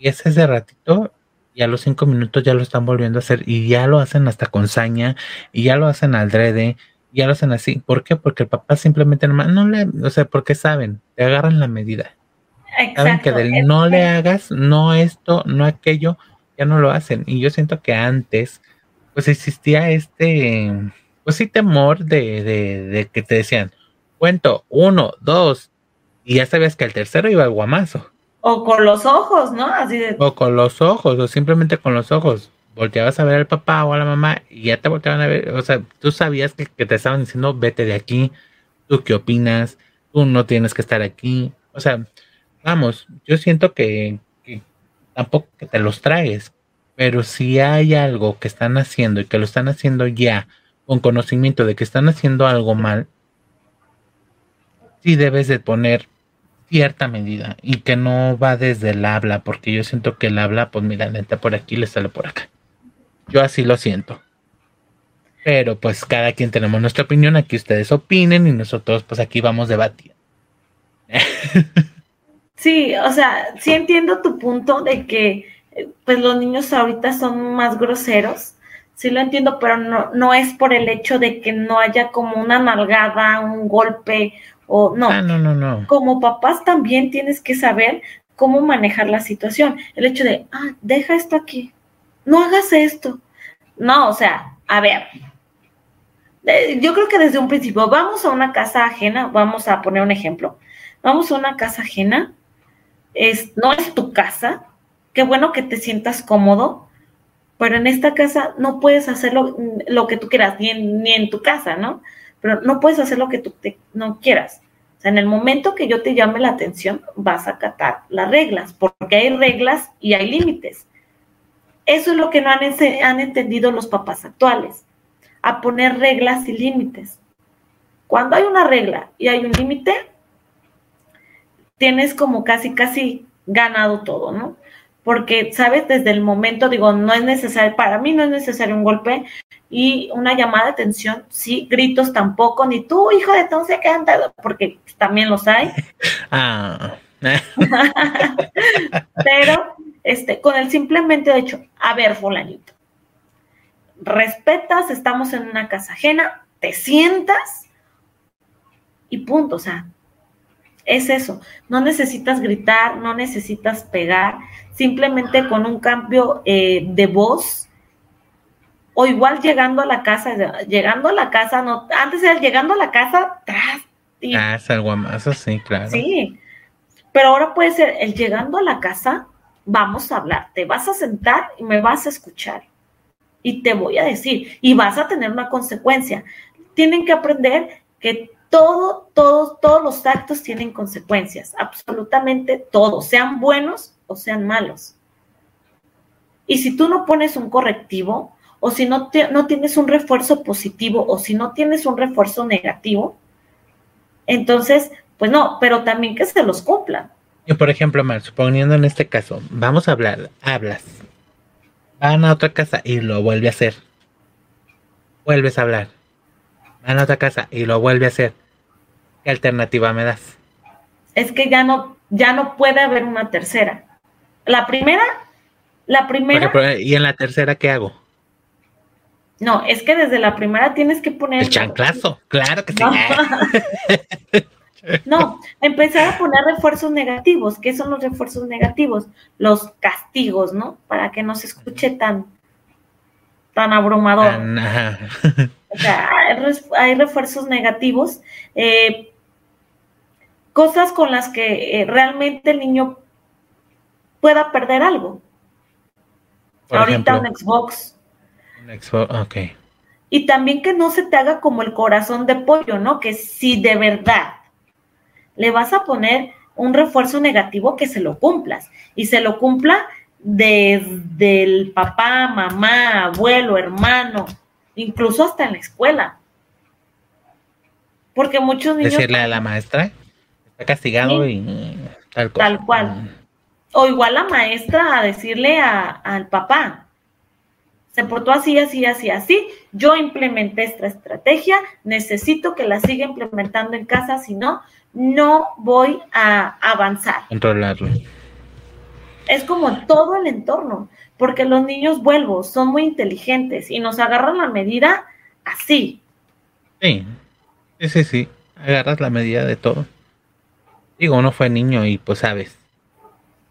Y ese ese ratito, y a los cinco minutos ya lo están volviendo a hacer y ya lo hacen hasta con saña y ya lo hacen al drede, y ya lo hacen así. ¿Por qué? Porque el papá simplemente nomás no le, o sea, porque saben, te agarran la medida. Saben que del no le hagas, no esto, no aquello, ya no lo hacen. Y yo siento que antes, pues existía este, pues sí, temor de, de, de que te decían, cuento, uno, dos, y ya sabías que el tercero iba al guamazo. O con los ojos, ¿no? Así de... O con los ojos, o simplemente con los ojos. Volteabas a ver al papá o a la mamá y ya te volteaban a ver. O sea, tú sabías que, que te estaban diciendo, vete de aquí, tú qué opinas, tú no tienes que estar aquí. O sea, vamos, yo siento que, tampoco que te los traes, pero si hay algo que están haciendo y que lo están haciendo ya con conocimiento de que están haciendo algo mal, sí debes de poner cierta medida y que no va desde el habla, porque yo siento que el habla, pues mira, le por aquí, le sale por acá. Yo así lo siento. Pero pues cada quien tenemos nuestra opinión, aquí ustedes opinen y nosotros pues aquí vamos debatiendo. Sí, o sea, sí entiendo tu punto de que pues los niños ahorita son más groseros. Sí lo entiendo, pero no, no es por el hecho de que no haya como una nalgada, un golpe o no. Ah, no, no, no. Como papás también tienes que saber cómo manejar la situación. El hecho de, ah, deja esto aquí, no hagas esto. No, o sea, a ver, eh, yo creo que desde un principio, vamos a una casa ajena, vamos a poner un ejemplo, vamos a una casa ajena, es, no es tu casa, qué bueno que te sientas cómodo, pero en esta casa no puedes hacer lo, que tú quieras, ni en, tu casa, ¿no? Pero no puedes hacer lo que tú no quieras. O sea, en el momento que yo te llame la atención, vas a acatar las reglas, porque hay reglas y hay límites. Eso es lo que no han, han entendido los papás actuales, a poner reglas y límites. Cuando hay una regla y hay un límite, tienes como casi, casi ganado todo, ¿no? Porque, ¿sabes? Desde el momento, digo, no es necesario, para mí no es necesario un golpe y una llamada de atención, sí, gritos tampoco, ni tú, hijo de todo se quedan, porque también los hay. Ah. Pero, este, con el simplemente hecho, a ver, fulanito, respetas, estamos en una casa ajena, te sientas y punto, o sea, es eso. No necesitas gritar, no necesitas pegar, simplemente con un cambio eh, de voz o igual llegando a la casa, llegando a la casa, no, antes era llegando a la casa, tras. ah, es algo más, sí, claro. Sí, pero ahora puede ser el llegando a la casa, vamos a hablar, te vas a sentar y me vas a escuchar y te voy a decir y vas a tener una consecuencia. Tienen que aprender que todo, todos, todos los actos tienen consecuencias, absolutamente todos, sean buenos o sean malos. Y si tú no pones un correctivo, o si no, no tienes un refuerzo positivo, o si no tienes un refuerzo negativo, entonces, pues no, pero también que se los cumplan. Y por ejemplo, Mar, suponiendo en este caso, vamos a hablar, hablas, van a otra casa y lo vuelve a hacer. Vuelves a hablar a otra casa y lo vuelve a hacer, ¿qué alternativa me das? Es que ya no, ya no puede haber una tercera. La primera, la primera. ¿Y en la tercera qué hago? No, es que desde la primera tienes que poner. El chanclazo, claro que sí. No. empezar a poner refuerzos negativos. ¿Qué son los refuerzos negativos? Los castigos, ¿no? Para que no se escuche tan, tan abrumador. O sea, hay refuerzos negativos, eh, cosas con las que eh, realmente el niño pueda perder algo. Ahorita un Xbox. Un Xbox, ok. Y también que no se te haga como el corazón de pollo, ¿no? Que si de verdad le vas a poner un refuerzo negativo, que se lo cumplas. Y se lo cumpla desde el papá, mamá, abuelo, hermano, incluso hasta en la escuela. Porque muchos niños... Decirle a la maestra, está castigado y tal cual. Tal cual. O igual la maestra a decirle al papá, se portó así, así, así, así, yo implementé esta estrategia, necesito que la siga implementando en casa, si no, no voy a avanzar. Controlarlo. Es como todo el entorno porque los niños, vuelvo, son muy inteligentes y nos agarran la medida así. Sí, sí, sí, sí, agarras la medida de todo. Digo, uno fue niño y pues sabes,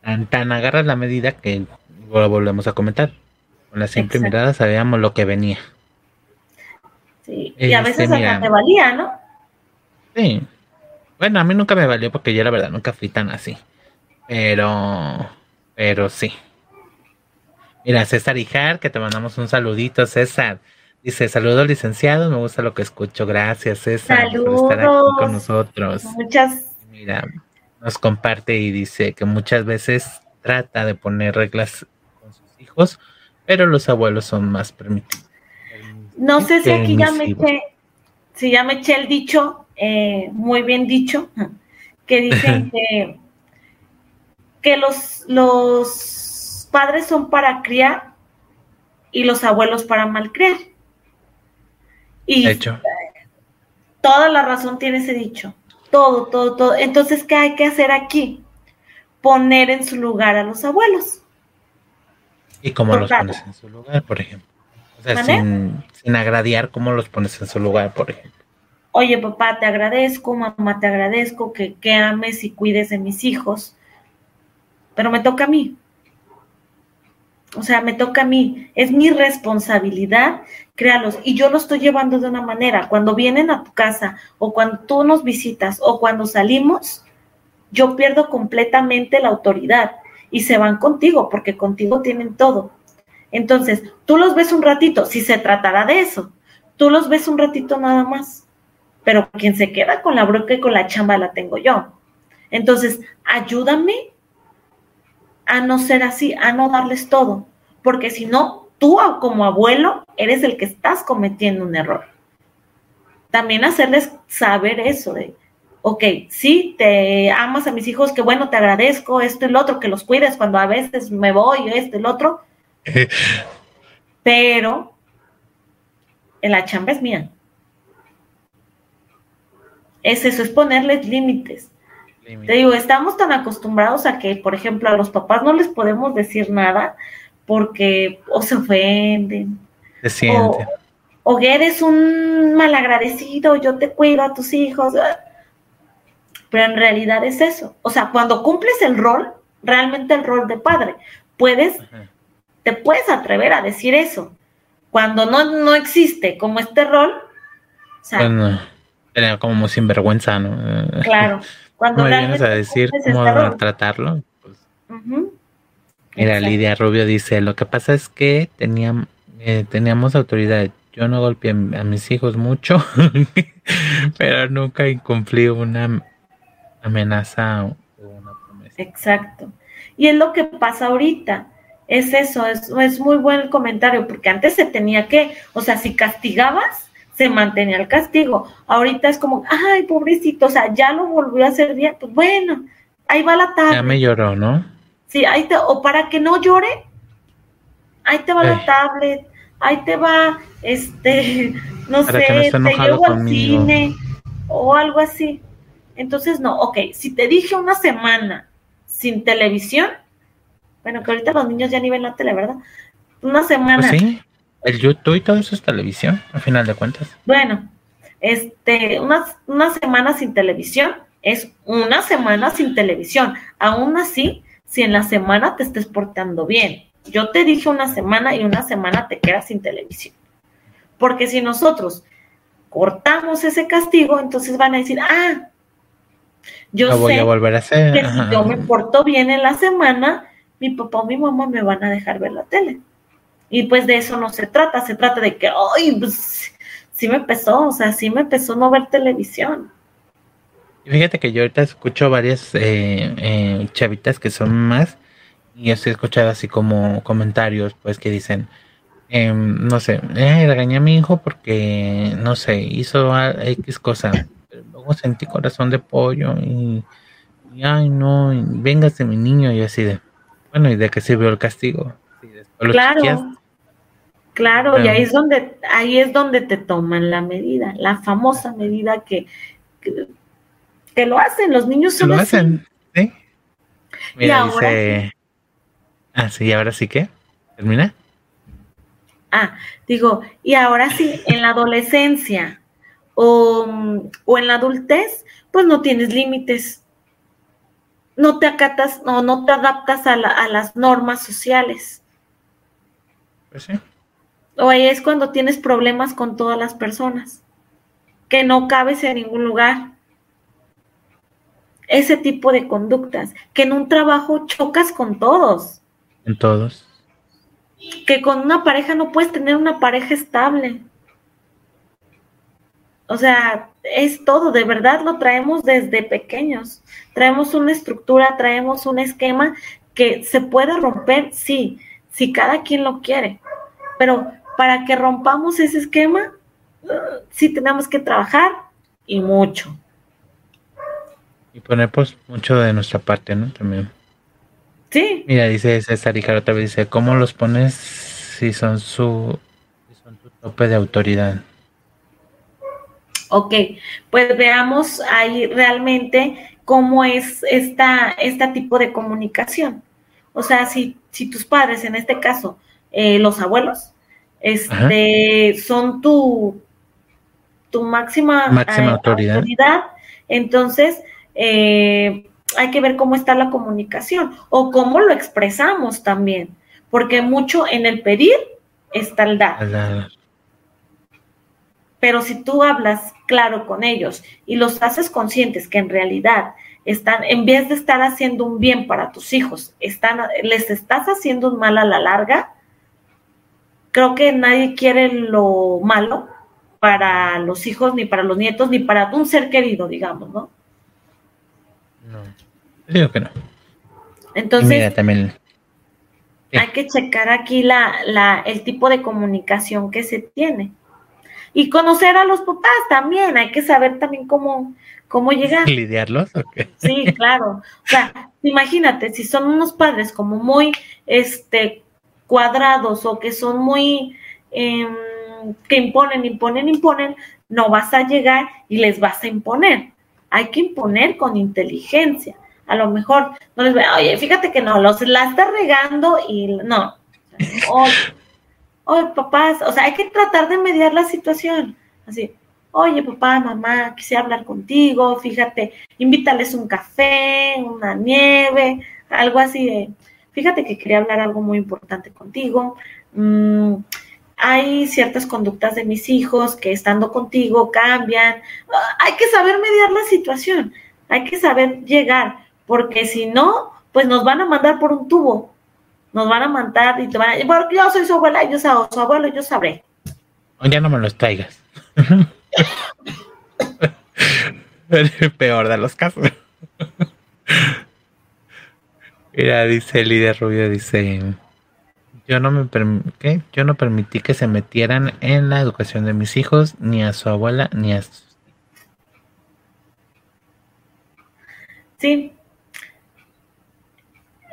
tan, tan agarras la medida que lo volvemos a comentar. Con la simple mirada sabíamos lo que venía. Sí, y a veces este, hasta te valía, ¿no? Sí. Bueno, a mí nunca me valió porque yo la verdad nunca fui tan así. Pero, pero sí. Mira, César Ijar, que te mandamos un saludito, César. Dice, saludos licenciado, me gusta lo que escucho. Gracias, César, por estar aquí con nosotros. Muchas. Mira, nos comparte y dice que muchas veces trata de poner reglas con sus hijos, pero los abuelos son más permitidos. No sé si aquí ya me eché, si ya me eché el dicho, eh, muy bien dicho, que dicen que, que los, los padres son para criar y los abuelos para malcriar. Y hecho. toda la razón tiene ese dicho. Todo, todo, todo. Entonces, ¿qué hay que hacer aquí? Poner en su lugar a los abuelos. ¿Y cómo los pones en su lugar, por ejemplo? O sea, sin, sin agradear, ¿cómo los pones en su lugar, por ejemplo? Oye, papá, te agradezco, mamá, te agradezco que, que ames y cuides de mis hijos, pero me toca a mí O sea, me toca a mí, es mi responsabilidad créalos. Y yo lo estoy llevando de una manera. Cuando vienen a tu casa o cuando tú nos visitas o cuando salimos, yo pierdo completamente la autoridad y se van contigo porque contigo tienen todo. Entonces, tú los ves un ratito, si se tratará de eso, tú los ves un ratito nada más, pero quien se queda con la broca y con la chamba la tengo yo. Entonces, ayúdame a no ser así, a no darles todo, porque si no, tú como abuelo eres el que estás cometiendo un error. También hacerles saber eso de, ok, sí, te amas a mis hijos, que bueno, te agradezco, esto y lo otro, que los cuides cuando a veces me voy, esto y lo otro, pero la chamba es mía. Es eso, es ponerles límites. Te digo, estamos tan acostumbrados a que, por ejemplo, a los papás no les podemos decir nada porque o se ofenden. Se siente. O, eres un malagradecido, yo te cuido a tus hijos. Pero en realidad es eso. O sea, cuando cumples el rol, realmente el rol de padre, puedes, te puedes atrever a decir eso. Cuando no, no existe como este rol, o sea, era como sinvergüenza, ¿no? Claro. Cuando no vienes a decir cómo tratarlo. Pues. Mira, Lidia Rubio dice, lo que pasa es que teníamos, eh, teníamos autoridad. Yo no golpeé a mis hijos mucho, pero nunca incumplí una amenaza o una promesa. Exacto. Y es lo que pasa ahorita. Es eso, es, es muy buen comentario, porque antes se tenía que, o sea, si castigabas, se mantenía el castigo. Ahorita es como, ay, pobrecito, o sea, ya lo volvió a hacer bien, pues bueno, ahí va la tarde. Ya me lloró, ¿no? Sí, ahí te, o para que no llore, ahí te va la tablet, ahí te va, este, no sé, te llevo al cine o algo así. Entonces, no, ok, si te dije una semana sin televisión, bueno, que ahorita los niños ya ni ven la tele, ¿verdad? Una semana. Pues sí, el YouTube y todo eso es televisión, al final de cuentas. Bueno, este, una, una semana sin televisión es una semana sin televisión. Aún así, si en la semana te estés portando bien. Yo te dije una semana y una semana te quedas sin televisión. Porque si nosotros cortamos ese castigo, entonces van a decir, ah, yo sé voy a volver a hacer. que si yo me porto bien en la semana, mi papá o mi mamá me van a dejar ver la tele. Y pues de eso no se trata, se trata de que, ay, pues sí me pesó, o sea, sí me pesó no ver televisión. Fíjate que yo ahorita escucho varias eh, eh, chavitas que son más y estoy escuchando así como comentarios pues que dicen, em, no sé, eh, regañé a mi hijo porque, no sé, hizo X cosa, pero luego sentí corazón de pollo y, ay no, véngase mi niño y así de, bueno, ¿y de qué sirvió el castigo? claro, claro, y ahí es donde, ahí es donde te toman la medida, la famosa medida que que lo hacen, los niños son lo hacen, ¿sí? Mira, dice... Ah, sí, ahora sí que? ¿Termina? Ah, digo, y ahora sí, en la adolescencia o, en la adultez, pues no tienes límites. No te acatas, no, no te adaptas a, a las normas sociales. Pues sí. O ahí es cuando tienes problemas con todas las personas, que no cabes en ningún lugar ese tipo de conductas, que en un trabajo chocas con todos. En todos. Que con una pareja no puedes tener una pareja estable. O sea, es todo, de verdad lo traemos desde pequeños. Traemos una estructura, traemos un esquema que se puede romper, sí, si cada quien lo quiere. Pero para que rompamos ese esquema, sí tenemos que trabajar y mucho. Y poner pues mucho de nuestra parte, ¿no? También. Sí. Mira, dice César y otra vez, dice, ¿cómo los pones si son su, si son tu tope de autoridad? Ok, pues veamos ahí realmente cómo es esta, este tipo de comunicación. O sea, si, si tus padres, en este caso, eh, los abuelos, este, son tu, tu máxima, máxima autoridad. autoridad, entonces eh, hay que ver cómo está la comunicación o cómo lo expresamos también. porque mucho en el pedir está el dar. Pero si tú hablas claro con ellos y los haces conscientes que en realidad están, en vez de estar haciendo un bien para tus hijos, están, les estás haciendo un mal a la larga, creo que nadie quiere lo malo para los hijos, ni para los nietos, ni para un ser querido, digamos, ¿no? No, digo que no. Entonces, también... hay que checar aquí la, la, el tipo de comunicación que se tiene. Y conocer a los papás también, hay que saber también cómo, cómo llegar. ¿Lidiarlos? Sí, claro. O sea, imagínate, si son unos padres como muy este, cuadrados o que son muy, em, que imponen, imponen, imponen, no vas a llegar y les vas a imponer. Hay que imponer con inteligencia. A lo mejor no les ve, oye, fíjate que no, los la está regando y no. oye, papás, o sea, hay que tratar de mediar la situación. Así, oye, papá, mamá, quisiera hablar contigo, fíjate, invítales un café, una nieve, algo así de, fíjate que quería hablar algo muy importante contigo. Mm, hay ciertas conductas de mis hijos que estando contigo cambian. Ah, hay que saber mediar la situación, hay que saber llegar, porque si no, pues nos van a mandar por un tubo nos van a mandar y te van a porque yo soy su abuela, yo soy su abuelo, yo sabré. Ya no me los traigas. peor de los casos. Mira, dice líder Rubio, dice, yo no me ¿qué? yo no permití que se metieran en la educación de mis hijos, ni a su abuela, ni a sus Sí,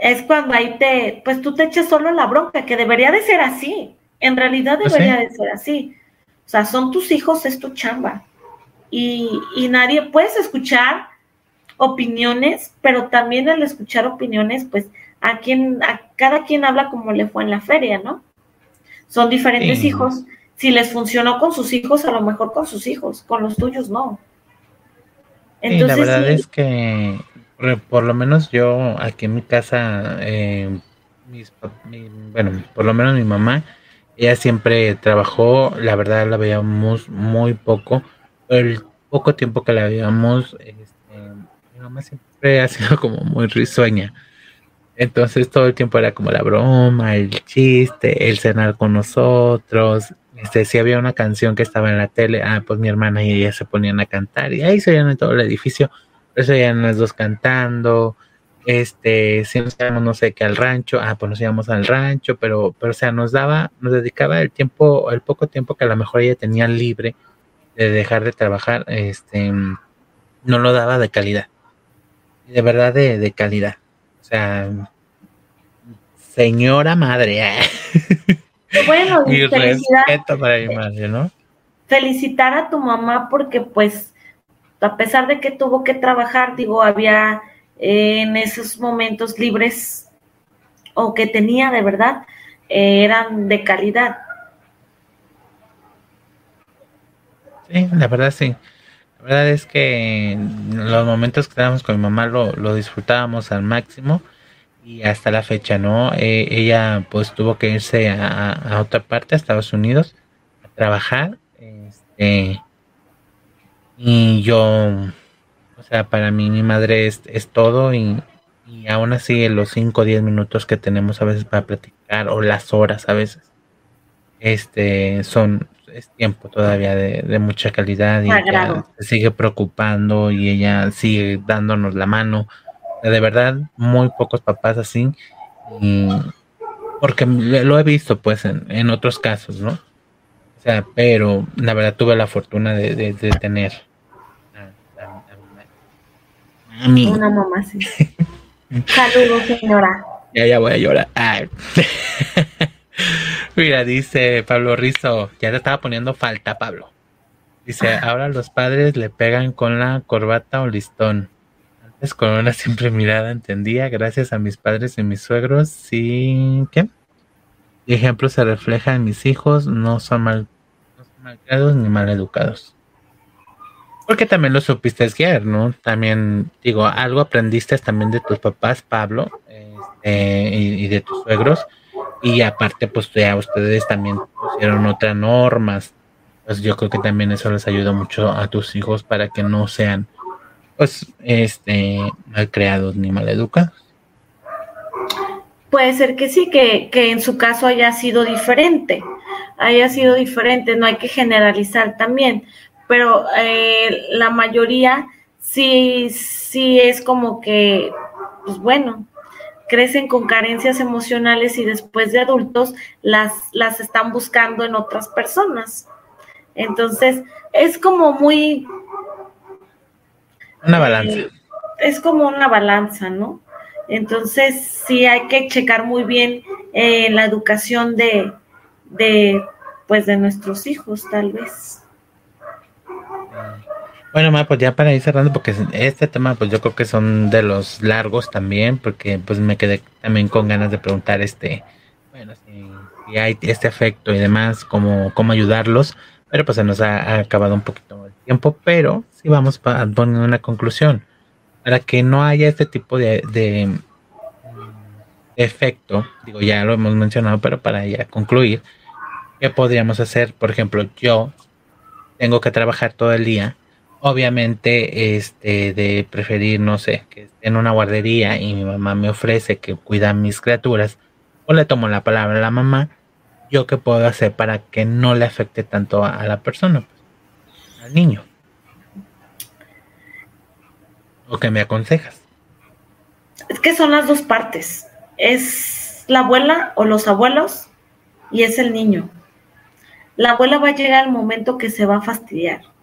es cuando ahí te, pues tú te echas solo la bronca, que debería de ser así, en realidad pues debería de ser así. O sea, son tus hijos, es tu chamba. Y, y nadie, puedes escuchar opiniones, pero también al escuchar opiniones, pues a quien, a cada quien habla como le fue en la feria, ¿no? Son diferentes hijos. Si les funcionó con sus hijos, a lo mejor con sus hijos, con los tuyos no. Entonces, la verdad es que por lo menos yo aquí en mi casa, eh, bueno, por lo menos mi mamá, ella siempre trabajó, la verdad la veíamos muy poco, el poco tiempo que la veíamos, mi mamá siempre ha sido como muy risueña. Entonces todo el tiempo era como la broma, el chiste, el cenar con nosotros. Este, si había una canción que estaba en la tele, ah, pues mi hermana y ella se ponían a cantar y ahí se veían en todo el edificio eso ya las dos cantando, este, si nos íbamos, no sé, que al rancho, ah, pues nos íbamos al rancho, pero, pero, o sea, nos daba, nos dedicaba el tiempo, el poco tiempo que a lo mejor ella tenía libre de dejar de trabajar, este, no lo daba de calidad, de verdad de, de calidad, o sea, señora madre, bueno, y respeto para mi madre, ¿no? Felicitar a tu mamá porque pues a pesar de que tuvo que trabajar, digo, había eh, en esos momentos libres o que tenía de verdad, eh, eran de calidad. Sí, la verdad sí. La verdad es que los momentos que estábamos con mi mamá lo, lo disfrutábamos al máximo y hasta la fecha, ¿no? Eh, ella pues tuvo que irse a, a, otra parte, a Estados Unidos, a trabajar. Este, y yo, o sea, para mí mi madre es, es todo y, y aún así los 5 o 10 minutos que tenemos a veces para platicar o las horas a veces, este, son, es tiempo todavía de, de mucha calidad y ella se sigue preocupando y ella sigue dándonos la mano. De verdad, muy pocos papás así. Y, porque lo he visto pues en, en otros casos, ¿no? sea, pero la verdad tuve la fortuna de, de, tener a, mí. Una mamá, sí. Saludos, señora. Ya, ya voy a llorar. Mira, dice Pablo Rizo, ya te estaba poniendo falta, Pablo. Dice, ahora los padres le pegan con la corbata o listón. Antes con una simple mirada entendía, gracias a mis padres y mis suegros, sí, ¿qué? Y ejemplo se refleja en mis hijos, no son mal mal ni mal educados. Porque también lo supiste guiar, ¿no? También, digo, algo aprendiste también de tus papás, Pablo, este, y, de tus suegros. Y aparte pues ya ustedes también pusieron otras normas pues yo creo que también eso les ayuda mucho a tus hijos para que no sean pues este mal creados ni mal educados puede ser que sí que, que en su caso haya sido diferente haya sido diferente no hay que generalizar también pero eh, la mayoría sí sí es como que pues bueno crecen con carencias emocionales y después de adultos las, las están buscando en otras personas. Entonces, es como muy... Una balanza. Eh, es como una balanza, ¿no? Entonces, sí hay que checar muy bien eh, la educación de, de, pues, de nuestros hijos, tal vez. Bueno, ma, pues ya para ir cerrando, porque este tema, pues yo creo que son de los largos también, porque pues me quedé también con ganas de preguntar, este, bueno, si, hay este efecto y demás, cómo, cómo ayudarlos, pero pues se nos ha, acabado un poquito el tiempo, pero sí vamos a poner una conclusión. Para que no haya este tipo de, de, de efecto, digo, ya lo hemos mencionado, pero para ya concluir, ¿qué podríamos hacer? Por ejemplo, yo tengo que trabajar todo el día obviamente este de preferir no sé que esté en una guardería y mi mamá me ofrece que cuida a mis criaturas o le tomo la palabra a la mamá yo qué puedo hacer para que no le afecte tanto a, la persona pues, al niño. O que me aconsejas es que son las dos partes. Es la abuela o los abuelos y es el niño. La abuela va a llegar al momento que se va a fastidiar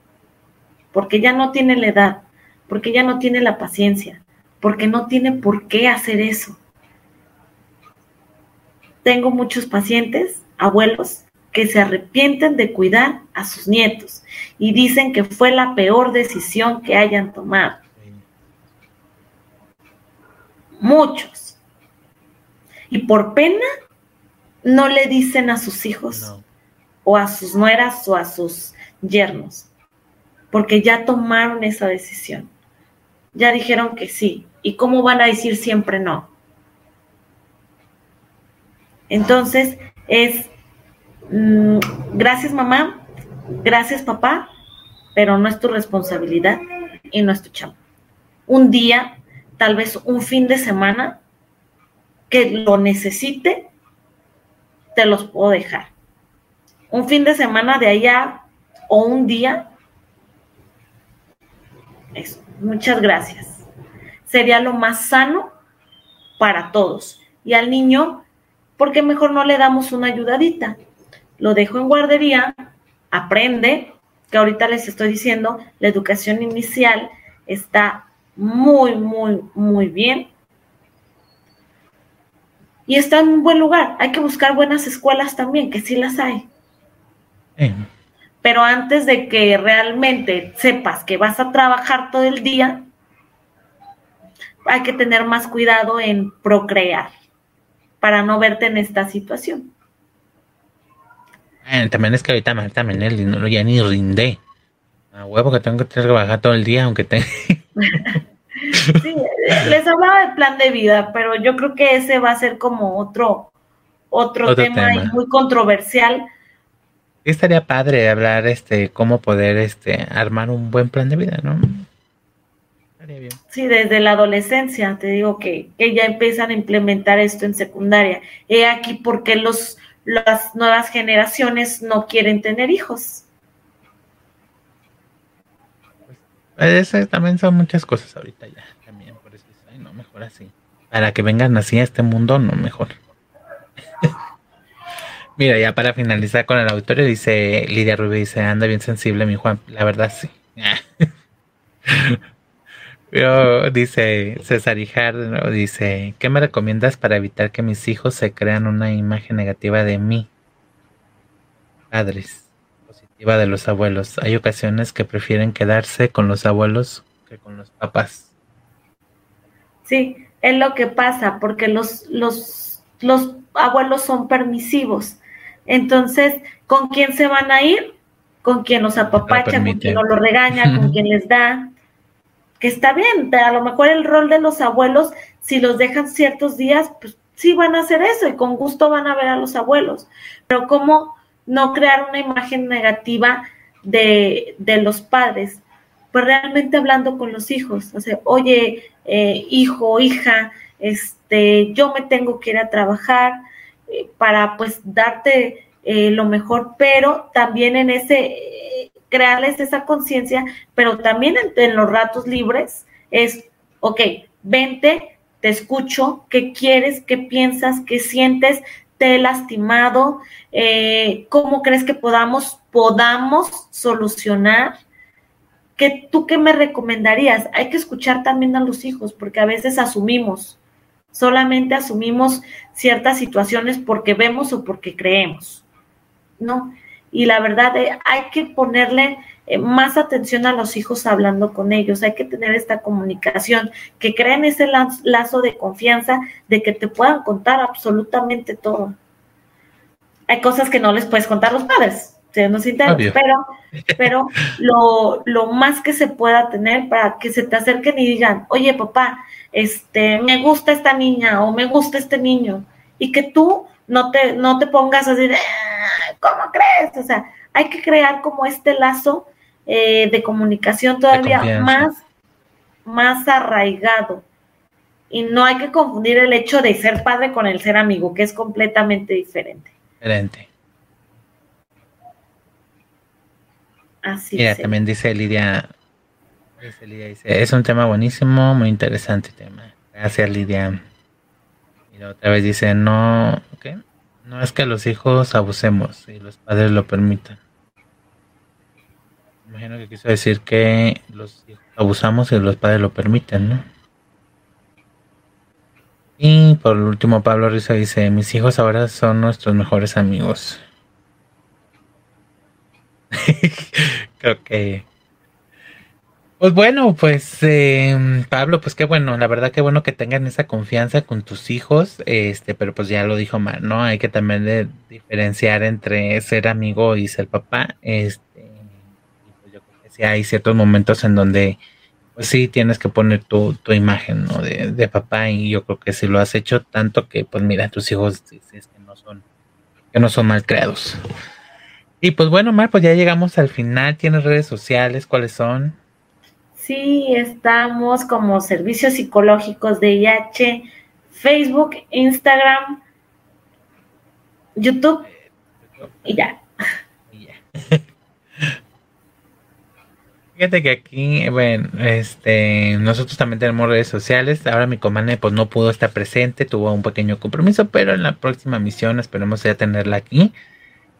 porque ya no tiene la edad, porque ya no tiene la paciencia, porque no tiene por qué hacer eso. Tengo muchos pacientes, abuelos, que se arrepienten de cuidar a sus nietos y dicen que fue la peor decisión que hayan tomado. Muchos. Y por pena no le dicen a sus hijos o a sus nueras o a sus yernos porque ya tomaron esa decisión. Ya dijeron que sí. ¿Y cómo van a decir siempre no? Entonces, es mm, gracias mamá, gracias papá, pero no es tu responsabilidad y no es tu chamba. Un día, tal vez un fin de semana, que lo necesite, te los puedo dejar. Un fin de semana de allá o un día eso. Muchas gracias. Sería lo más sano para todos. Y al niño, ¿por qué mejor no le damos una ayudadita? Lo dejo en guardería, aprende, que ahorita les estoy diciendo, la educación inicial está muy, muy, muy bien. Y está en un buen lugar. Hay que buscar buenas escuelas también, que sí las hay pero antes de que realmente sepas que vas a trabajar todo el día, hay que tener más cuidado en procrear para no verte en esta situación. también es que ahorita también el dinero ya ni rinde. A huevo que tengo que trabajar todo el día, aunque te... sí, les hablaba del plan de vida, pero yo creo que ese va a ser como otro, otro, tema, tema. muy controversial estaría padre hablar este cómo poder este armar un buen plan de vida, ¿no? Estaría bien. Sí, desde la adolescencia, te digo que, que ya empiezan a implementar esto en secundaria. He aquí porque los, las nuevas generaciones no quieren tener hijos. Pues, también son muchas cosas ahorita ya, también, por eso, ay, no, mejor así. Para que vengan así a este mundo, no, mejor. Mira, ya para finalizar con el auditorio, dice Lidia Rubio, dice, anda bien sensible mi Juan. La verdad, sí. Pero dice César Hijar, dice, ¿qué me recomiendas para evitar que mis hijos se crean una imagen negativa de mí? Padres, positiva de los abuelos. Hay ocasiones que prefieren quedarse con los abuelos que con los papás. Sí, es lo que pasa, porque los, los, los abuelos son permisivos entonces, ¿con quién se van a ir? Con quien los apapacha, con quien no lo regaña, con quien les da. Que está bien, a lo mejor el rol de los abuelos, si los dejan ciertos días, pues sí van a hacer eso y con gusto van a ver a los abuelos, pero cómo no crear una imagen negativa de, de los padres, pues realmente hablando con los hijos, o sea, oye, eh, hijo, hija, este, yo me tengo que ir a trabajar eh, para pues darte eh, lo mejor, pero también en ese, crearles esa conciencia, pero también en, los ratos libres es, ok, vente, te escucho, qué quieres, qué piensas, qué sientes, te he lastimado, cómo crees que podamos, podamos solucionar ¿Qué, ¿Tú qué me recomendarías? Hay que escuchar también a los hijos, porque a veces asumimos, solamente asumimos ciertas situaciones porque vemos o porque creemos, ¿no? Y la verdad, eh, hay que ponerle eh, más atención a los hijos hablando con ellos, hay que tener esta comunicación, que creen ese lazo de confianza de que te puedan contar absolutamente todo. Hay cosas que no les puedes contar los padres, pero, pero lo, lo, más que se pueda tener para que se te acerquen y digan, oye papá, este, me gusta esta niña o me gusta este niño, y que tú no te, no te pongas así de, ¿cómo crees? O sea, hay que crear como este lazo eh, de comunicación todavía más, más arraigado. Y no hay que confundir el hecho de ser padre con el ser amigo, que es completamente diferente. Diferente. Así Mira, también dice Lidia, es un tema buenísimo, muy interesante tema. Gracias, Lidia. Y otra vez dice, no, ¿qué? No es que los hijos abusemos y los padres lo permitan. Imagino que quiso decir que los hijos abusamos y los padres lo permiten, ¿no? Y por último, Pablo Rizzo dice, mis hijos ahora son nuestros mejores amigos. Creo que. Pues bueno, pues eh, Pablo, pues qué bueno, la verdad que bueno que tengan esa confianza con tus hijos, este, pero pues ya lo dijo Mar, ¿no? Hay que también diferenciar entre ser amigo y ser papá, este, pues yo creo que sí hay ciertos momentos en donde, pues sí tienes que poner tu, tu imagen. De, de, papá y yo creo que si lo has hecho tanto que, pues mira, tus hijos dices que no son, que no son mal creados. Y pues bueno, Mar, pues ya llegamos al final. ¿Tienes redes sociales? ¿Cuáles son? Sí, estamos como Servicios Psicológicos de IH, Facebook, Instagram, YouTube y ya. Y ya. Fíjate que aquí, bueno, este, nosotros también tenemos redes sociales. Ahora mi comandante pues no pudo estar presente, tuvo un pequeño compromiso, pero en la próxima misión esperemos ya tenerla aquí.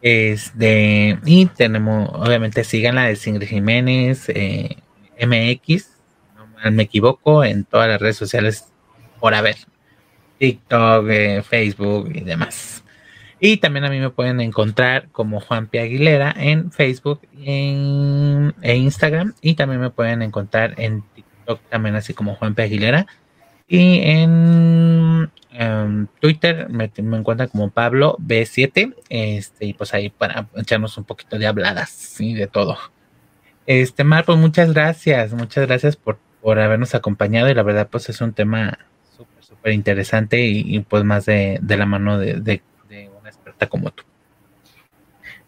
Este, y tenemos, obviamente, síganla de Singrid Jiménez, eh, MX, no me equivoco, en todas las redes sociales por haber. TikTok, eh, Facebook y demás. Y también a mí me pueden encontrar como Juan P. Aguilera en Facebook en, e Instagram. Y también me pueden encontrar en TikTok también así como Juan P. Aguilera. Y en em, Twitter me, me encuentran como Pablo B7. Este, y pues ahí para echarnos un poquito de habladas y de todo. Este, Mar, pues muchas gracias. Muchas gracias por, por habernos acompañado. Y la verdad, pues es un tema súper, súper interesante y, pues más de, de la mano de, de, de, una experta como tú.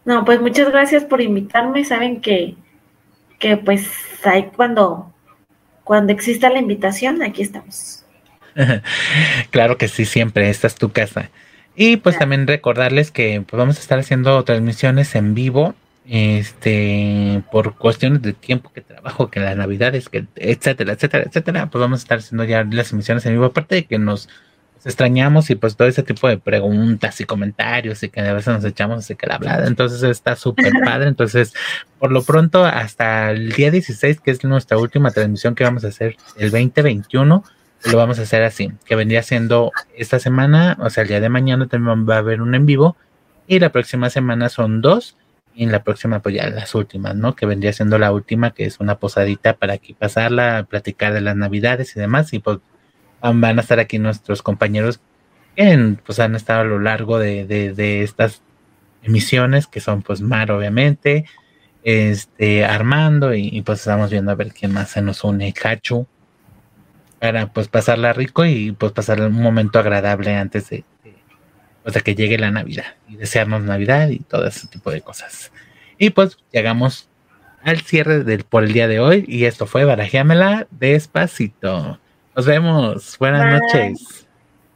No, pues muchas gracias por invitarme. Saben que, que pues ahí cuando, cuando exista la invitación, aquí estamos. claro que sí, siempre, esta es tu casa. Y pues también recordarles que pues, vamos a estar haciendo transmisiones en vivo, este, por cuestiones de tiempo que trabajo, que las navidades, que etcétera, etcétera, etcétera, pues vamos a estar haciendo ya las emisiones en vivo, aparte de que nos, extrañamos y pues todo ese tipo de preguntas y comentarios y que a veces nos echamos así que la hablada, entonces está súper padre, entonces por lo pronto hasta el día 16, que es nuestra última transmisión que vamos a hacer el 2021, lo vamos a hacer así, que vendría siendo esta semana, o sea, el día de mañana también va a haber un en vivo y la próxima semana son dos y en la próxima pues ya las últimas, ¿no? Que vendría siendo la última, que es una posadita para aquí pasarla, platicar de las navidades y demás y pues van a estar aquí nuestros compañeros que pues han estado a lo largo de, estas emisiones que son pues Mar obviamente, este Armando y, pues estamos viendo a ver quién más se nos une, Cachu para pues pasarla rico y pues pasar un momento agradable antes de, pues, de que llegue la Navidad y desearnos Navidad y todo ese tipo de cosas. Y pues llegamos al cierre del, por el día de hoy y esto fue Barajéamela despacito. Nos vemos. Buenas noches.